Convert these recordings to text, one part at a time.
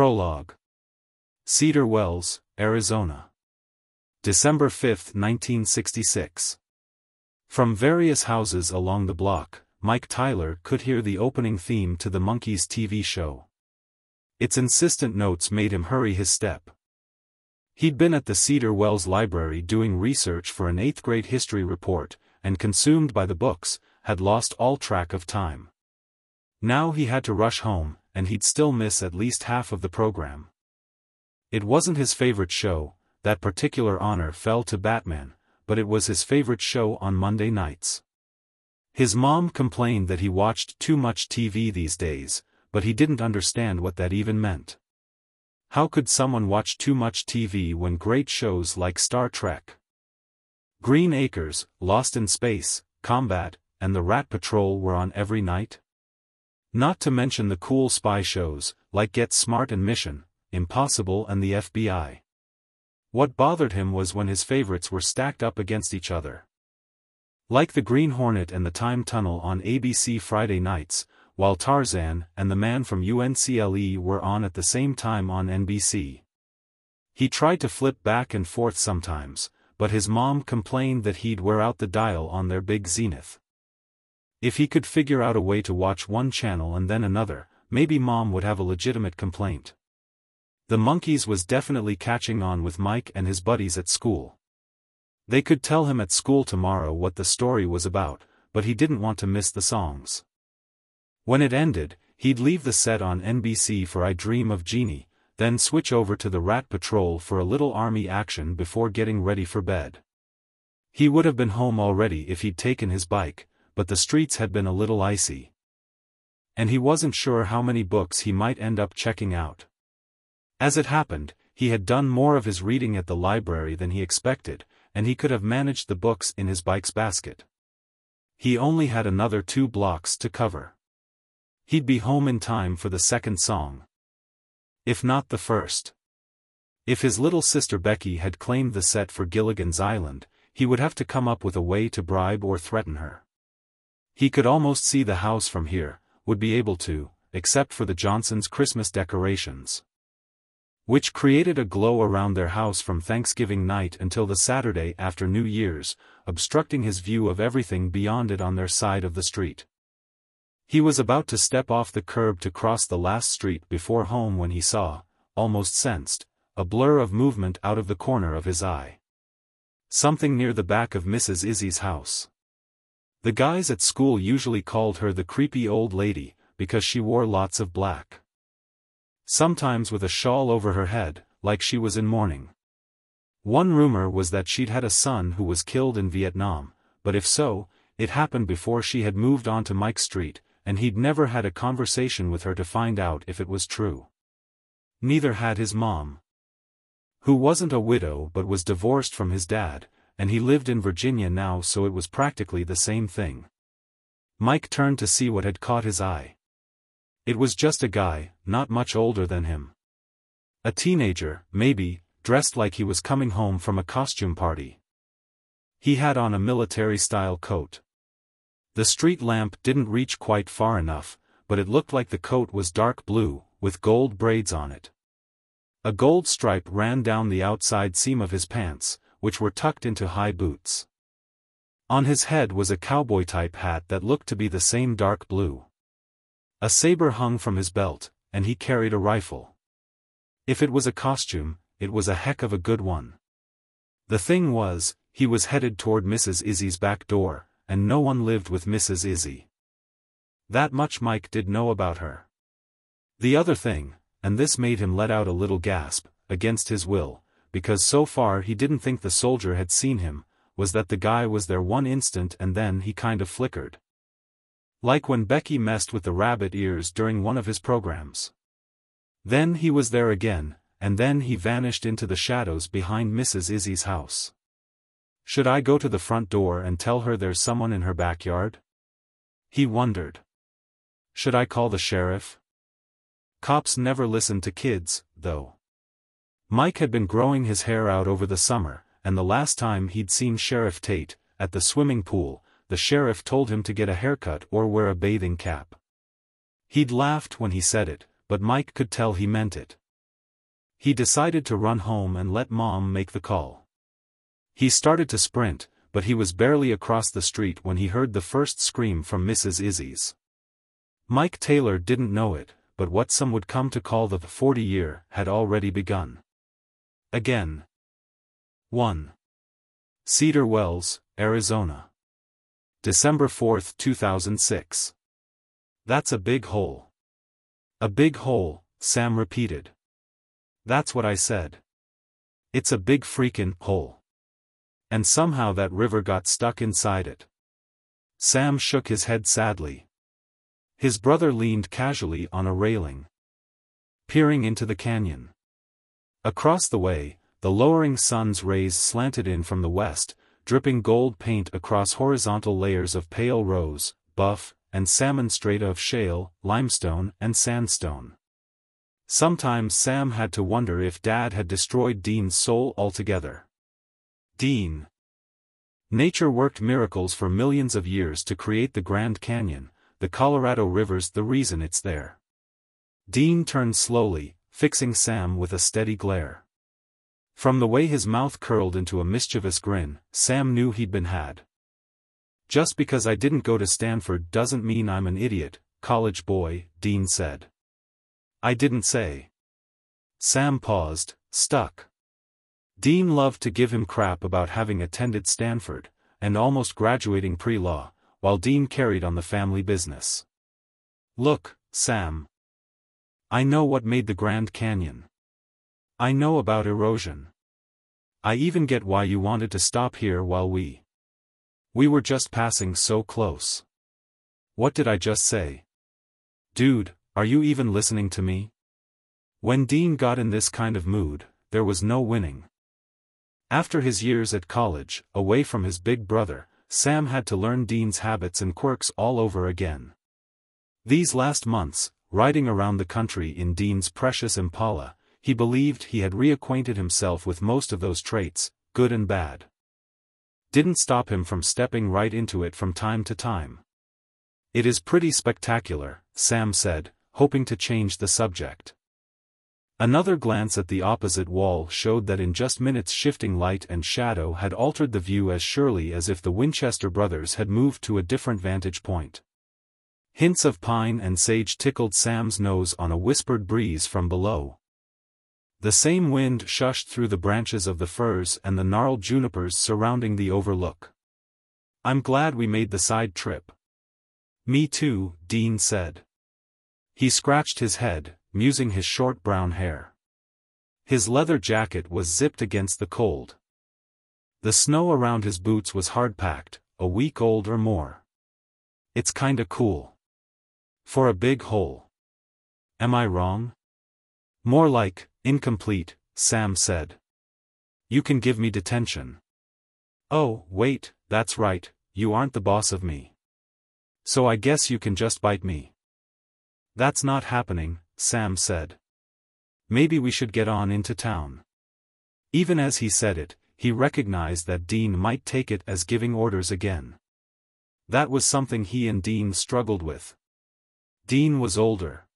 Prologue. Cedar Wells, Arizona. December 5, 1966. From various houses along the block, Mike Tyler could hear the opening theme to the Monkees TV show. Its insistent notes made him hurry his step. He'd been at the Cedar Wells Library doing research for an eighth-grade history report, and consumed by the books, had lost all track of time. Now he had to rush home, and he'd still miss at least half of the program. It wasn't his favorite show, that particular honor fell to Batman, but it was his favorite show on Monday nights. His mom complained that he watched too much TV these days, but he didn't understand what that even meant. How could someone watch too much TV when great shows like Star Trek, Green Acres, Lost in Space, Combat, and The Rat Patrol were on every night? Not to mention the cool spy shows, like Get Smart and Mission, Impossible and the FBI. What bothered him was when his favorites were stacked up against each other. Like The Green Hornet and The Time Tunnel on ABC Friday nights, while Tarzan and the man from UNCLE were on at the same time on NBC. He tried to flip back and forth sometimes, but his mom complained that he'd wear out the dial on their big zenith. If he could figure out a way to watch one channel and then another, maybe mom would have a legitimate complaint. The Monkees was definitely catching on with Mike and his buddies at school. They could tell him at school tomorrow what the story was about, but he didn't want to miss the songs. When it ended, he'd leave the set on NBC for I Dream of Jeannie, then switch over to the Rat Patrol for a little army action before getting ready for bed. He would have been home already if he'd taken his bike, but the streets had been a little icy. And he wasn't sure how many books he might end up checking out. As it happened, he had done more of his reading at the library than he expected, and he could have managed the books in his bike's basket. He only had another two blocks to cover. He'd be home in time for the second song. If not the first. If his little sister Becky had claimed the set for Gilligan's Island, he would have to come up with a way to bribe or threaten her. He could almost see the house from here, would be able to, except for the Johnsons' Christmas decorations. Which created a glow around their house from Thanksgiving night until the Saturday after New Year's, obstructing his view of everything beyond it on their side of the street. He was about to step off the curb to cross the last street before home when he saw, almost sensed, a blur of movement out of the corner of his eye. Something near the back of Mrs. Izzy's house. The guys at school usually called her the creepy old lady, because she wore lots of black. Sometimes with a shawl over her head, like she was in mourning. One rumor was that she'd had a son who was killed in Vietnam, but if so, it happened before she had moved on to Mike Street, and he'd never had a conversation with her to find out if it was true. Neither had his mom. Who wasn't a widow but was divorced from his dad, and he lived in Virginia now so it was practically the same thing. Mike turned to see what had caught his eye. It was just a guy, not much older than him. A teenager, maybe, dressed like he was coming home from a costume party. He had on a military-style coat. The street lamp didn't reach quite far enough, but it looked like the coat was dark blue, with gold braids on it. A gold stripe ran down the outside seam of his pants, which were tucked into high boots. On his head was a cowboy-type hat that looked to be the same dark blue. A saber hung from his belt, and he carried a rifle. If it was a costume, it was a heck of a good one. The thing was, he was headed toward Mrs. Izzy's back door, and no one lived with Mrs. Izzy. That much Mike did know about her. The other thing, and this made him let out a little gasp, against his will, because so far he didn't think the soldier had seen him, was that the guy was there one instant and then he kind of flickered. Like when Becky messed with the rabbit ears during one of his programs. Then he was there again, and then he vanished into the shadows behind Mrs. Izzy's house. Should I go to the front door and tell her there's someone in her backyard? He wondered. Should I call the sheriff? Cops never listen to kids, though. Mike had been growing his hair out over the summer, and the last time he'd seen Sheriff Tate, at the swimming pool, the sheriff told him to get a haircut or wear a bathing cap. He'd laughed when he said it, but Mike could tell he meant it. He decided to run home and let Mom make the call. He started to sprint, but he was barely across the street when he heard the first scream from Mrs. Izzy's. Mike Taylor didn't know it, but what some would come to call the 40-year had already begun. Again. 1. Cedar Wells, Arizona. December 4, 2006. That's a big hole. A big hole, Sam repeated. That's what I said. It's a big freakin' hole. And somehow that river got stuck inside it. Sam shook his head sadly. His brother leaned casually on a railing. Peering into the canyon. Across the way, the lowering sun's rays slanted in from the west, dripping gold paint across horizontal layers of pale rose, buff, and salmon strata of shale, limestone, and sandstone. Sometimes Sam had to wonder if Dad had destroyed Dean's soul altogether. Dean. Nature worked miracles for millions of years to create the Grand Canyon, the Colorado River's the reason it's there. Dean turned slowly, fixing Sam with a steady glare. From the way his mouth curled into a mischievous grin, Sam knew he'd been had. Just because I didn't go to Stanford doesn't mean I'm an idiot, college boy, Dean said. I didn't say. Sam paused, stuck. Dean loved to give him crap about having attended Stanford, and almost graduating pre-law, while Dean carried on the family business. Look, Sam. I know what made the Grand Canyon. I know about erosion. I even get why you wanted to stop here while we... We were just passing so close. What did I just say? Dude, are you even listening to me? When Dean got in this kind of mood, there was no winning. After his years at college, away from his big brother, Sam had to learn Dean's habits and quirks all over again. These last months, riding around the country in Dean's precious Impala, he believed he had reacquainted himself with most of those traits, good and bad. Didn't stop him from stepping right into it from time to time. It is pretty spectacular, Sam said, hoping to change the subject. Another glance at the opposite wall showed that in just minutes shifting light and shadow had altered the view as surely as if the Winchester brothers had moved to a different vantage point. Hints of pine and sage tickled Sam's nose on a whispered breeze from below. The same wind shushed through the branches of the firs and the gnarled junipers surrounding the overlook. I'm glad we made the side trip. Me too, Dean said. He scratched his head, musing his short brown hair. His leather jacket was zipped against the cold. The snow around his boots was hard-packed, a week old or more. It's kinda cool. For a big hole. Am I wrong? More like, incomplete, Sam said. You can give me detention. Oh, wait, that's right, you aren't the boss of me. So I guess you can just bite me. That's not happening, Sam said. Maybe we should get on into town. Even as he said it, he recognized that Dean might take it as giving orders again. That was something he and Dean struggled with. Dean was older.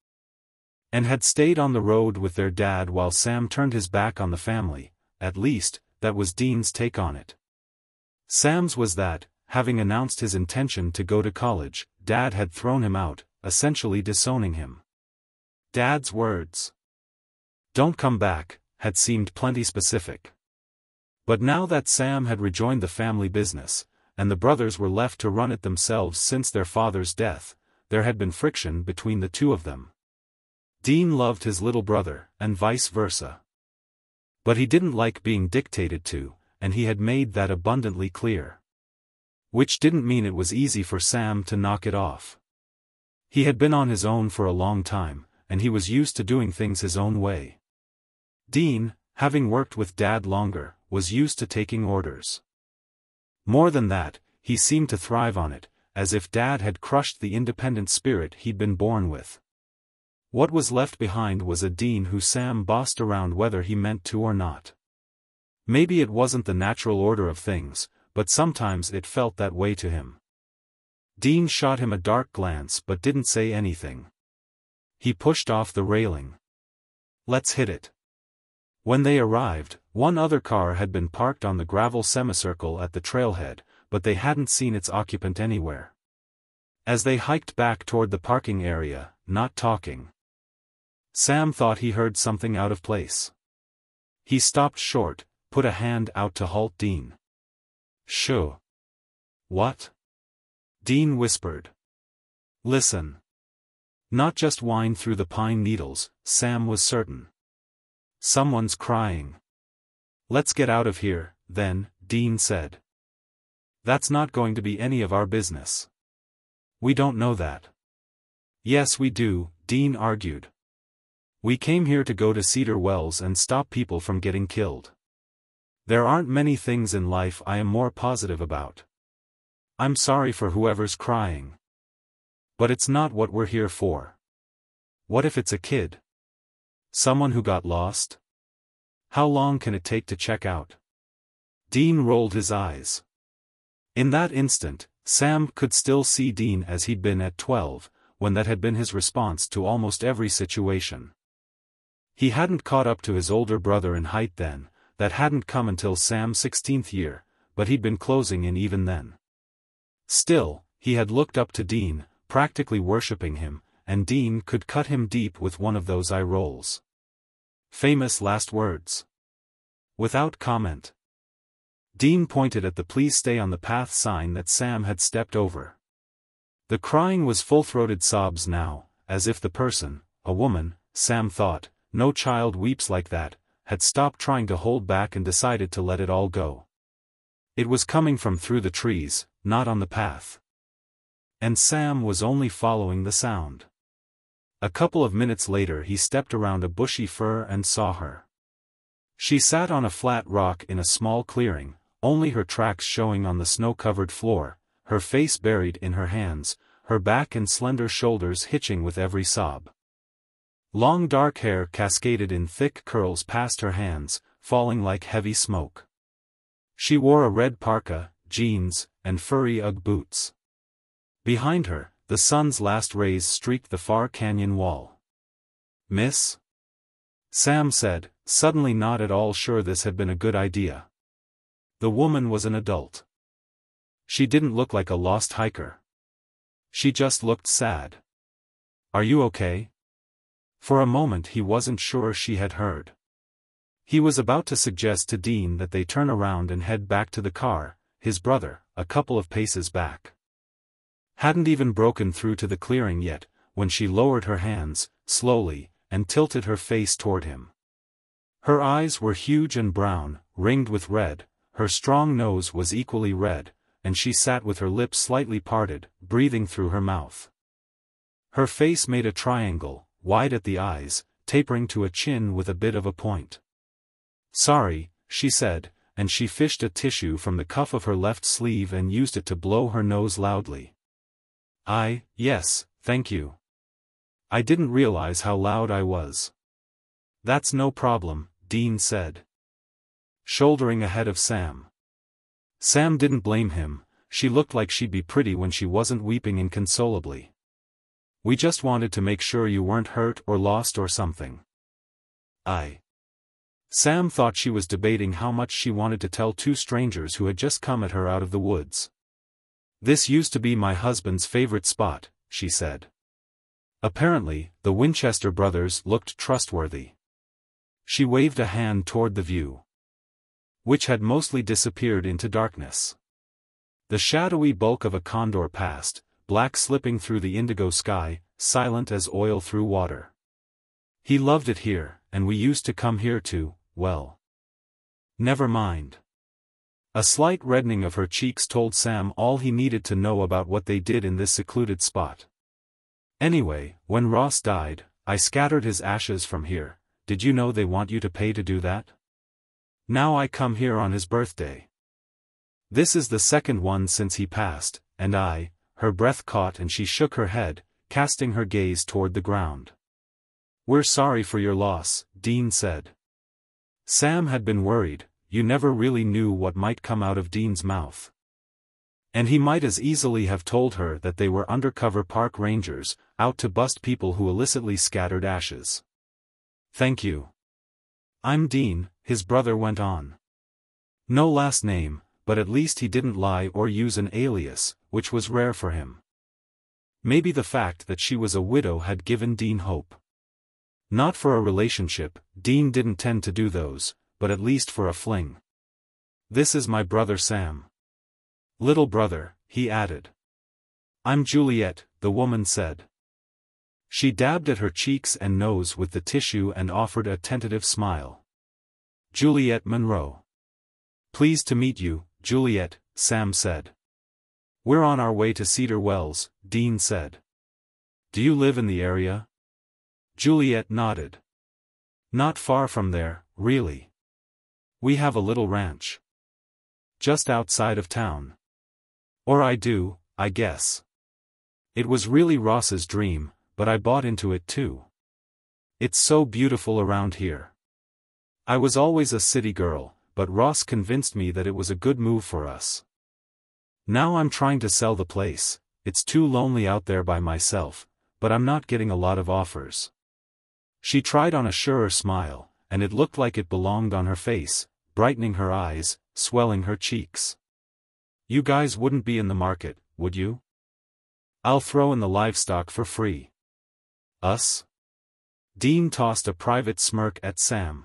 And had stayed on the road with their dad while Sam turned his back on the family, at least, that was Dean's take on it. Sam's was that, having announced his intention to go to college, Dad had thrown him out, essentially disowning him. Dad's words. Don't come back, had seemed plenty specific. But now that Sam had rejoined the family business, and the brothers were left to run it themselves since their father's death, there had been friction between the two of them. Dean loved his little brother, and vice versa. But he didn't like being dictated to, and he had made that abundantly clear. Which didn't mean it was easy for Sam to knock it off. He had been on his own for a long time, and he was used to doing things his own way. Dean, having worked with Dad longer, was used to taking orders. More than that, he seemed to thrive on it, as if Dad had crushed the independent spirit he'd been born with. What was left behind was a Dean who Sam bossed around whether he meant to or not. Maybe it wasn't the natural order of things, but sometimes it felt that way to him. Dean shot him a dark glance but didn't say anything. He pushed off the railing. Let's hit it. When they arrived, one other car had been parked on the gravel semicircle at the trailhead, but they hadn't seen its occupant anywhere. As they hiked back toward the parking area, not talking, Sam thought he heard something out of place. He stopped short, put a hand out to halt Dean. Shoo. What? Dean whispered. Listen. Not just whine through the pine needles, Sam was certain. Someone's crying. Let's get out of here, then, Dean said. That's not going to be any of our business. We don't know that. Yes we do, Dean argued. We came here to go to Cedar Wells and stop people from getting killed. There aren't many things in life I am more positive about. I'm sorry for whoever's crying. But it's not what we're here for. What if it's a kid? Someone who got lost? How long can it take to check out? Dean rolled his eyes. In that instant, Sam could still see Dean as he'd been at 12, when that had been his response to almost every situation. He hadn't caught up to his older brother in height then, that hadn't come until Sam's 16th year, but he'd been closing in even then. Still, he had looked up to Dean, practically worshipping him, and Dean could cut him deep with one of those eye rolls. Famous last words. Without comment. Dean pointed at the please stay on the path sign that Sam had stepped over. The crying was full-throated sobs now, as if the person, a woman, Sam thought, no child weeps like that, had stopped trying to hold back and decided to let it all go. It was coming from through the trees, not on the path. And Sam was only following the sound. A couple of minutes later he stepped around a bushy fir and saw her. She sat on a flat rock in a small clearing, only her tracks showing on the snow-covered floor, her face buried in her hands, her back and slender shoulders hitching with every sob. Long dark hair cascaded in thick curls past her hands, falling like heavy smoke. She wore a red parka, jeans, and furry Ugg boots. Behind her, the sun's last rays streaked the far canyon wall. Miss? Sam said, suddenly not at all sure this had been a good idea. The woman was an adult. She didn't look like a lost hiker. She just looked sad. Are you okay? For a moment he wasn't sure she had heard. He was about to suggest to Dean that they turn around and head back to the car, his brother, a couple of paces back. Hadn't even broken through to the clearing yet, when she lowered her hands, slowly, and tilted her face toward him. Her eyes were huge and brown, ringed with red, her strong nose was equally red, and she sat with her lips slightly parted, breathing through her mouth. Her face made a triangle, wide at the eyes, tapering to a chin with a bit of a point. Sorry, she said, and she fished a tissue from the cuff of her left sleeve and used it to blow her nose loudly. I, yes, thank you. I didn't realize how loud I was. That's no problem, Dean said. Shouldering ahead of Sam. Sam didn't blame him, she looked like she'd be pretty when she wasn't weeping inconsolably. We just wanted to make sure you weren't hurt or lost or something. I. Sam thought she was debating how much she wanted to tell two strangers who had just come at her out of the woods. This used to be my husband's favorite spot, she said. Apparently, the Winchester brothers looked trustworthy. She waved a hand toward the view. Which had mostly disappeared into darkness. The shadowy bulk of a condor passed, black slipping through the indigo sky, silent as oil through water. He loved it here, and we used to come here too, well. Never mind. A slight reddening of her cheeks told Sam all he needed to know about what they did in this secluded spot. Anyway, when Ross died, I scattered his ashes from here, did you know they want you to pay to do that? Now I come here on his birthday. This is the second one since he passed, and I, her breath caught and she shook her head, casting her gaze toward the ground. We're sorry for your loss, Dean said. Sam had been worried, you never really knew what might come out of Dean's mouth. And he might as easily have told her that they were undercover park rangers, out to bust people who illicitly scattered ashes. Thank you. I'm Dean, his brother went on. No last name, but at least he didn't lie or use an alias, which was rare for him. Maybe the fact that she was a widow had given Dean hope. Not for a relationship, Dean didn't tend to do those, but at least for a fling. This is my brother Sam. Little brother, he added. I'm Juliet, the woman said. She dabbed at her cheeks and nose with the tissue and offered a tentative smile. Juliet Monroe. Pleased to meet you, Juliet, Sam said. We're on our way to Cedar Wells, Dean said. Do you live in the area? Juliet nodded. Not far from there, really. We have a little ranch. Just outside of town. Or I do, I guess. It was really Ross's dream, but I bought into it too. It's so beautiful around here. I was always a city girl, but Ross convinced me that it was a good move for us. Now I'm trying to sell the place, it's too lonely out there by myself, but I'm not getting a lot of offers. She tried on a surer smile, and it looked like it belonged on her face, brightening her eyes, swelling her cheeks. You guys wouldn't be in the market, would you? I'll throw in the livestock for free. Us? Dean tossed a private smirk at Sam.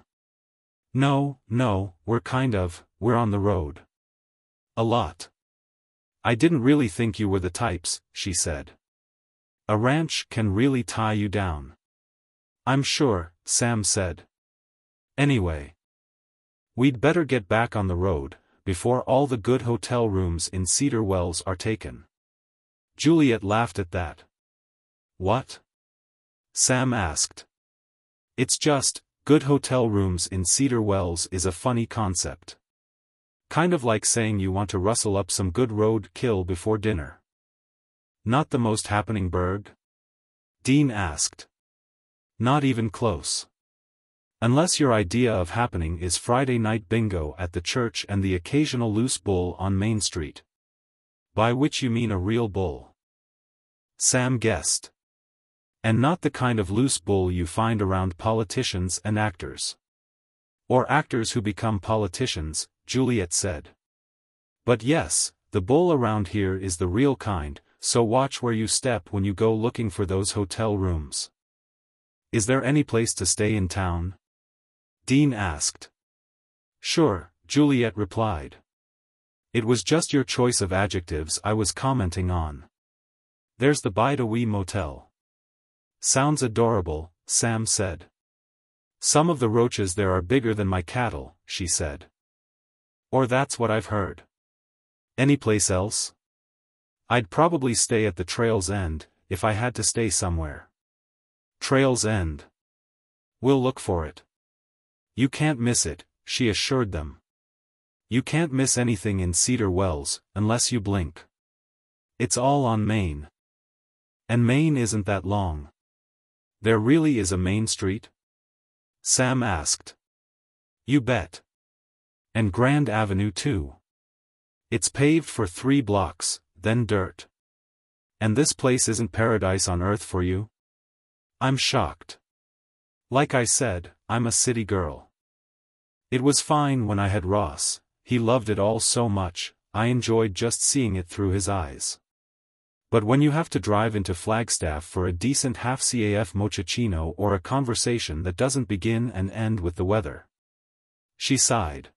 No, no, we're kind of, we're on the road. A lot. I didn't really think you were the types, she said. A ranch can really tie you down. I'm sure, Sam said. Anyway. We'd better get back on the road, before all the good hotel rooms in Cedar Wells are taken. Juliet laughed at that. What? Sam asked. It's just, good hotel rooms in Cedar Wells is a funny concept. Kind of like saying you want to rustle up some good road kill before dinner. Not the most happening burg? Dean asked. Not even close. Unless your idea of happening is Friday night bingo at the church and the occasional loose bull on Main Street. By which you mean a real bull. Sam guessed. And not the kind of loose bull you find around politicians and actors. Or actors who become politicians, Juliet said. But yes, the bull around here is the real kind, so watch where you step when you go looking for those hotel rooms. Is there any place to stay in town? Dean asked. Sure, Juliet replied. It was just your choice of adjectives I was commenting on. There's the Bide-A-Wee Motel. Sounds adorable, Sam said. Some of the roaches there are bigger than my cattle, she said. Or that's what I've heard. Any place else? I'd probably stay at the trail's end, if I had to stay somewhere. Trail's end. We'll look for it. You can't miss it, she assured them. You can't miss anything in Cedar Wells, unless you blink. It's all on Main. And Main isn't that long. There really is a main street? Sam asked. You bet. And Grand Avenue too. It's paved for three blocks, then dirt. And this place isn't paradise on earth for you? I'm shocked. Like I said, I'm a city girl. It was fine when I had Ross, he loved it all so much, I enjoyed just seeing it through his eyes. But when you have to drive into Flagstaff for a decent half-CAF mochaccino or a conversation that doesn't begin and end with the weather. She sighed.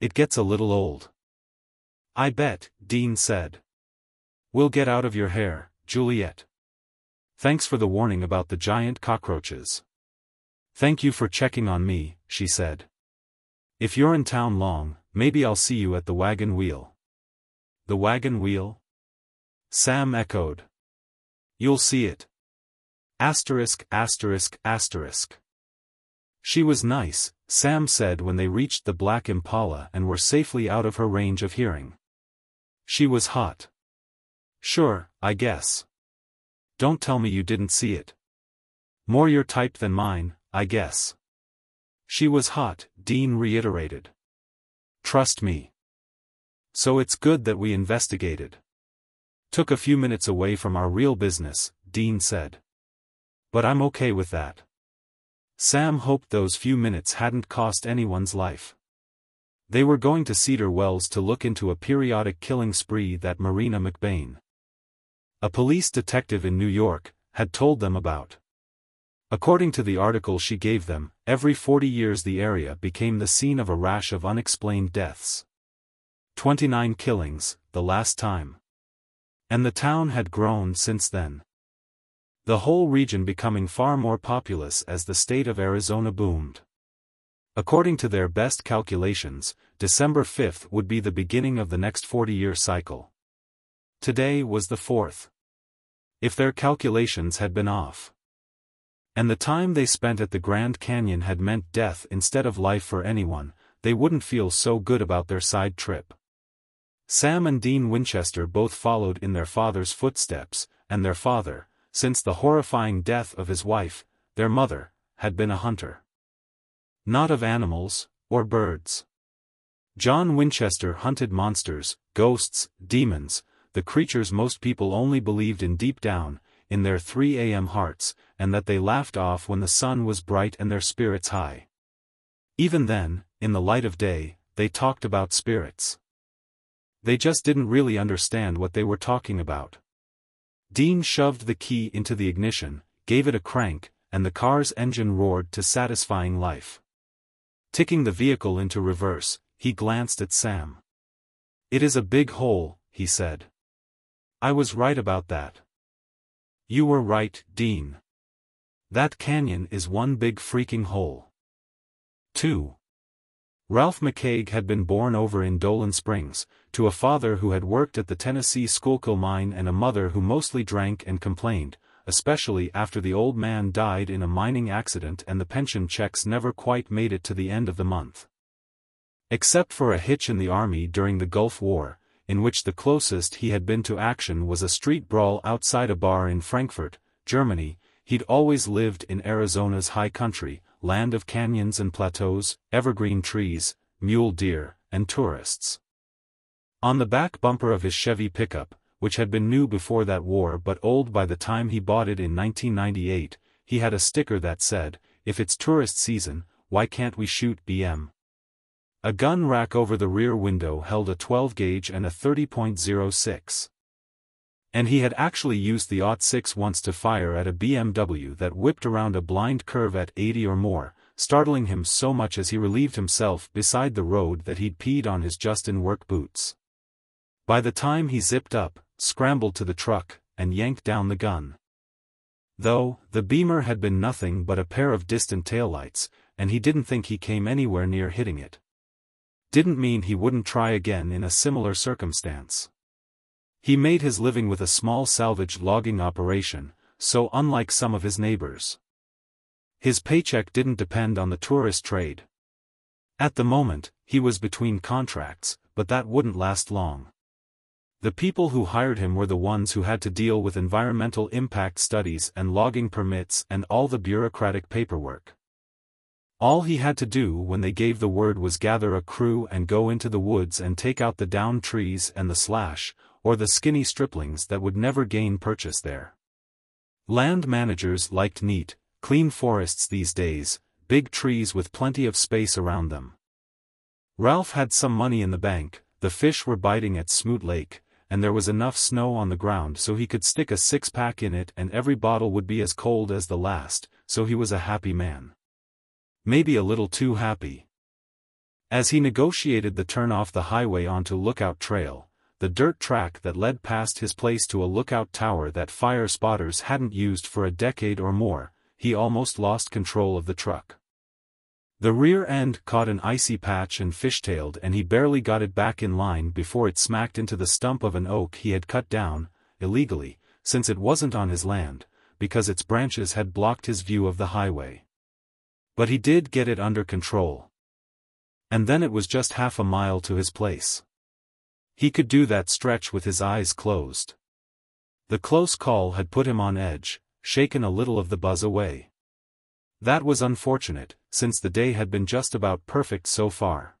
It gets a little old. I bet, Dean said. We'll get out of your hair, Juliet. Thanks for the warning about the giant cockroaches. Thank you for checking on me, she said. If you're in town long, maybe I'll see you at the wagon wheel. The wagon wheel? Sam echoed. You'll see it. Asterisk asterisk asterisk. She was nice, Sam said when they reached the black impala and were safely out of her range of hearing. She was hot. Sure, I guess. Don't tell me you didn't see it. More your type than mine, I guess. She was hot, Dean reiterated. Trust me. So it's good that we investigated. Took a few minutes away from our real business, Dean said. But I'm okay with that. Sam hoped those few minutes hadn't cost anyone's life. They were going to Cedar Wells to look into a periodic killing spree that Marina McBain, a police detective in New York, had told them about. According to the article she gave them, every 40 years the area became the scene of a rash of unexplained deaths. 29 killings, the last time. And the town had grown since then. The whole region becoming far more populous as the state of Arizona boomed. According to their best calculations, December 5th would be the beginning of the next 40-year cycle. Today was the 4th. If their calculations had been off. And the time they spent at the Grand Canyon had meant death instead of life for anyone, they wouldn't feel so good about their side trip. Sam and Dean Winchester both followed in their father's footsteps, and their father, since the horrifying death of his wife, their mother, had been a hunter. Not of animals, or birds. John Winchester hunted monsters, ghosts, demons, the creatures most people only believed in deep down, in their 3 a.m. hearts, and that they laughed off when the sun was bright and their spirits high. Even then, in the light of day, they talked about spirits. They just didn't really understand what they were talking about. Dean shoved the key into the ignition, gave it a crank, and the car's engine roared to satisfying life. Ticking the vehicle into reverse, he glanced at Sam. It is a big hole, he said. I was right about that. You were right, Dean. That canyon is one big freaking hole. 2. Ralph McCaig had been born over in Dolan Springs, to a father who had worked at the Tennessee Schuylkill mine and a mother who mostly drank and complained, especially after the old man died in a mining accident and the pension checks never quite made it to the end of the month. Except for a hitch in the army during the Gulf War, in which the closest he had been to action was a street brawl outside a bar in Frankfurt, Germany, he'd always lived in Arizona's high country, land of canyons and plateaus, evergreen trees, mule deer, and tourists. On the back bumper of his Chevy pickup, which had been new before that war but old by the time he bought it in 1998, he had a sticker that said, if it's tourist season, why can't we shoot BM? A gun rack over the rear window held a 12-gauge and a 30.06. And he had actually used the .6 once to fire at a BMW that whipped around a blind curve at 80 or more, startling him so much as he relieved himself beside the road that he'd peed on his just-in-work boots. By the time he zipped up, scrambled to the truck, and yanked down the gun. Though, the Beamer had been nothing but a pair of distant taillights, and he didn't think he came anywhere near hitting it didn't mean he wouldn't try again in a similar circumstance. He made his living with a small salvage logging operation, so unlike some of his neighbors. His paycheck didn't depend on the tourist trade. At the moment, he was between contracts, but that wouldn't last long. The people who hired him were the ones who had to deal with environmental impact studies and logging permits and all the bureaucratic paperwork. All he had to do when they gave the word was gather a crew and go into the woods and take out the down trees and the slash, or the skinny striplings that would never gain purchase there. Land managers liked neat, clean forests these days, big trees with plenty of space around them. Ralph had some money in the bank, the fish were biting at Smoot Lake, and there was enough snow on the ground so he could stick a six-pack in it and every bottle would be as cold as the last, so he was a happy man maybe a little too happy. As he negotiated the turn off the highway onto Lookout Trail, the dirt track that led past his place to a lookout tower that fire spotters hadn't used for a decade or more, he almost lost control of the truck. The rear end caught an icy patch and fishtailed and he barely got it back in line before it smacked into the stump of an oak he had cut down, illegally, since it wasn't on his land, because its branches had blocked his view of the highway. But he did get it under control. And then it was just half a mile to his place. He could do that stretch with his eyes closed. The close call had put him on edge, shaken a little of the buzz away. That was unfortunate, since the day had been just about perfect so far.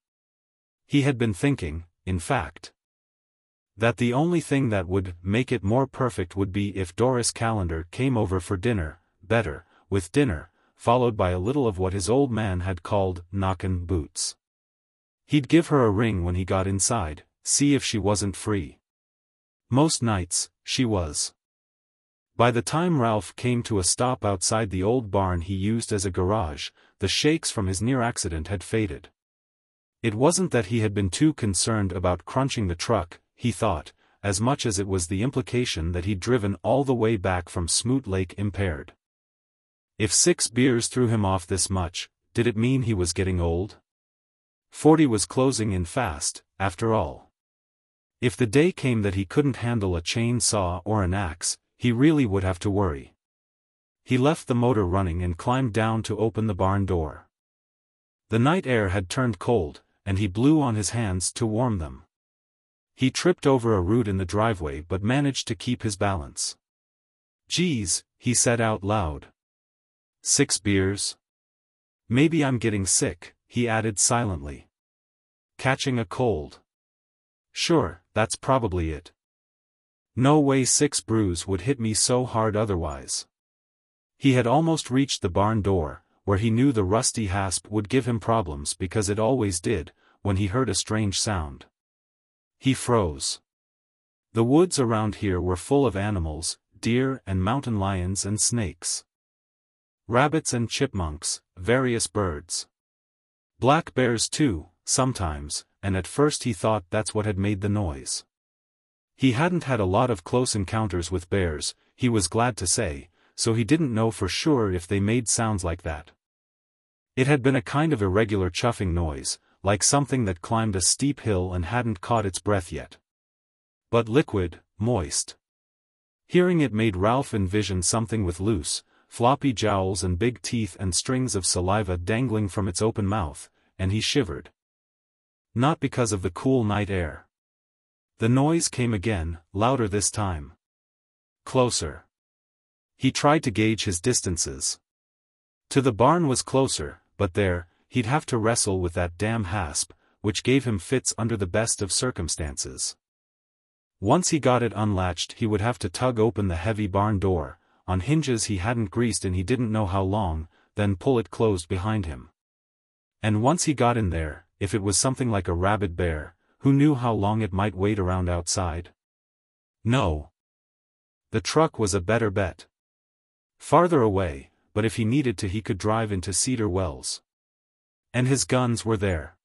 He had been thinking, in fact, that the only thing that would make it more perfect would be if Doris Calendar came over for dinner, better, with dinner, followed by a little of what his old man had called knockin' boots. He'd give her a ring when he got inside, see if she wasn't free. Most nights, she was. By the time Ralph came to a stop outside the old barn he used as a garage, the shakes from his near accident had faded. It wasn't that he had been too concerned about crunching the truck, he thought, as much as it was the implication that he'd driven all the way back from Smoot Lake impaired. If six beers threw him off this much, did it mean he was getting old? Forty was closing in fast, after all. If the day came that he couldn't handle a chainsaw or an axe, he really would have to worry. He left the motor running and climbed down to open the barn door. The night air had turned cold, and he blew on his hands to warm them. He tripped over a root in the driveway but managed to keep his balance. Geez, he said out loud. Six beers? Maybe I'm getting sick, he added silently. Catching a cold. Sure, that's probably it. No way six brews would hit me so hard otherwise. He had almost reached the barn door, where he knew the rusty hasp would give him problems because it always did, when he heard a strange sound. He froze. The woods around here were full of animals, deer and mountain lions and snakes rabbits and chipmunks, various birds. Black bears too, sometimes, and at first he thought that's what had made the noise. He hadn't had a lot of close encounters with bears, he was glad to say, so he didn't know for sure if they made sounds like that. It had been a kind of irregular chuffing noise, like something that climbed a steep hill and hadn't caught its breath yet. But liquid, moist. Hearing it made Ralph envision something with loose, floppy jowls and big teeth and strings of saliva dangling from its open mouth, and he shivered. Not because of the cool night air. The noise came again, louder this time. Closer. He tried to gauge his distances. To the barn was closer, but there, he'd have to wrestle with that damn hasp, which gave him fits under the best of circumstances. Once he got it unlatched he would have to tug open the heavy barn door, on hinges he hadn't greased and he didn't know how long, then pull it closed behind him. And once he got in there, if it was something like a rabid bear, who knew how long it might wait around outside? No. The truck was a better bet. Farther away, but if he needed to he could drive into Cedar Wells. And his guns were there.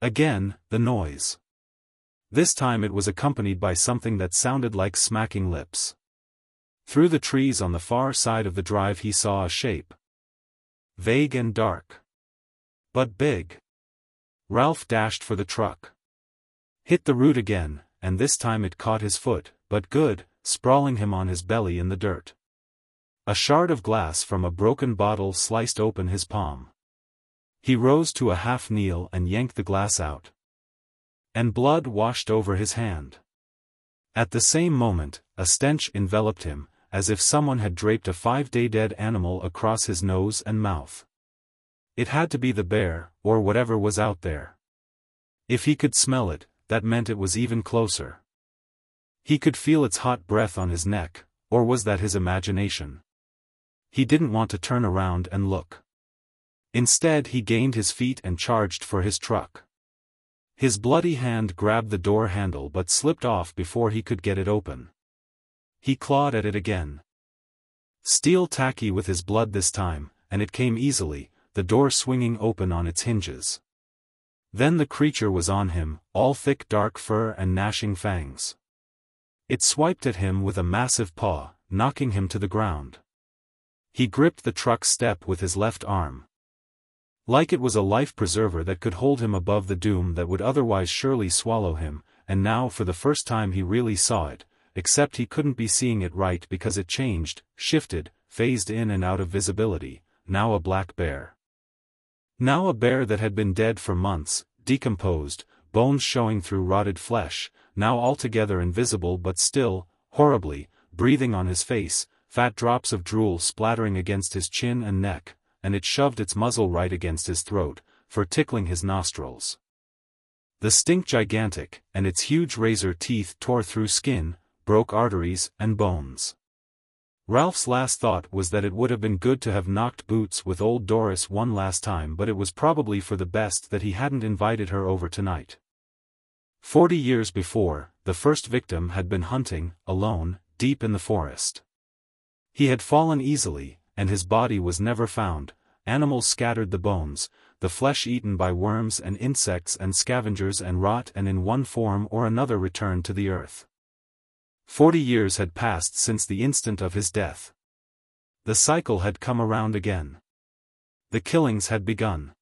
Again, the noise. This time it was accompanied by something that sounded like smacking lips. Through the trees on the far side of the drive he saw a shape. Vague and dark. But big. Ralph dashed for the truck. Hit the root again, and this time it caught his foot, but good, sprawling him on his belly in the dirt. A shard of glass from a broken bottle sliced open his palm. He rose to a half kneel and yanked the glass out. And blood washed over his hand. At the same moment, a stench enveloped him, as if someone had draped a five-day dead animal across his nose and mouth. It had to be the bear, or whatever was out there. If he could smell it, that meant it was even closer. He could feel its hot breath on his neck, or was that his imagination? He didn't want to turn around and look. Instead he gained his feet and charged for his truck. His bloody hand grabbed the door handle but slipped off before he could get it open. He clawed at it again. Steel tacky with his blood this time, and it came easily, the door swinging open on its hinges. Then the creature was on him, all thick dark fur and gnashing fangs. It swiped at him with a massive paw, knocking him to the ground. He gripped the truck step with his left arm. Like it was a life preserver that could hold him above the doom that would otherwise surely swallow him, and now for the first time he really saw it, except he couldn't be seeing it right because it changed, shifted, phased in and out of visibility, now a black bear. Now a bear that had been dead for months, decomposed, bones showing through rotted flesh, now altogether invisible but still, horribly, breathing on his face, fat drops of drool splattering against his chin and neck, and it shoved its muzzle right against his throat, for tickling his nostrils. The stink gigantic, and its huge razor teeth tore through skin, broke arteries and bones. Ralph's last thought was that it would have been good to have knocked boots with old Doris one last time but it was probably for the best that he hadn't invited her over tonight. Forty years before, the first victim had been hunting, alone, deep in the forest. He had fallen easily, and his body was never found, animals scattered the bones, the flesh eaten by worms and insects and scavengers and rot and in one form or another returned to the earth. Forty years had passed since the instant of his death. The cycle had come around again. The killings had begun.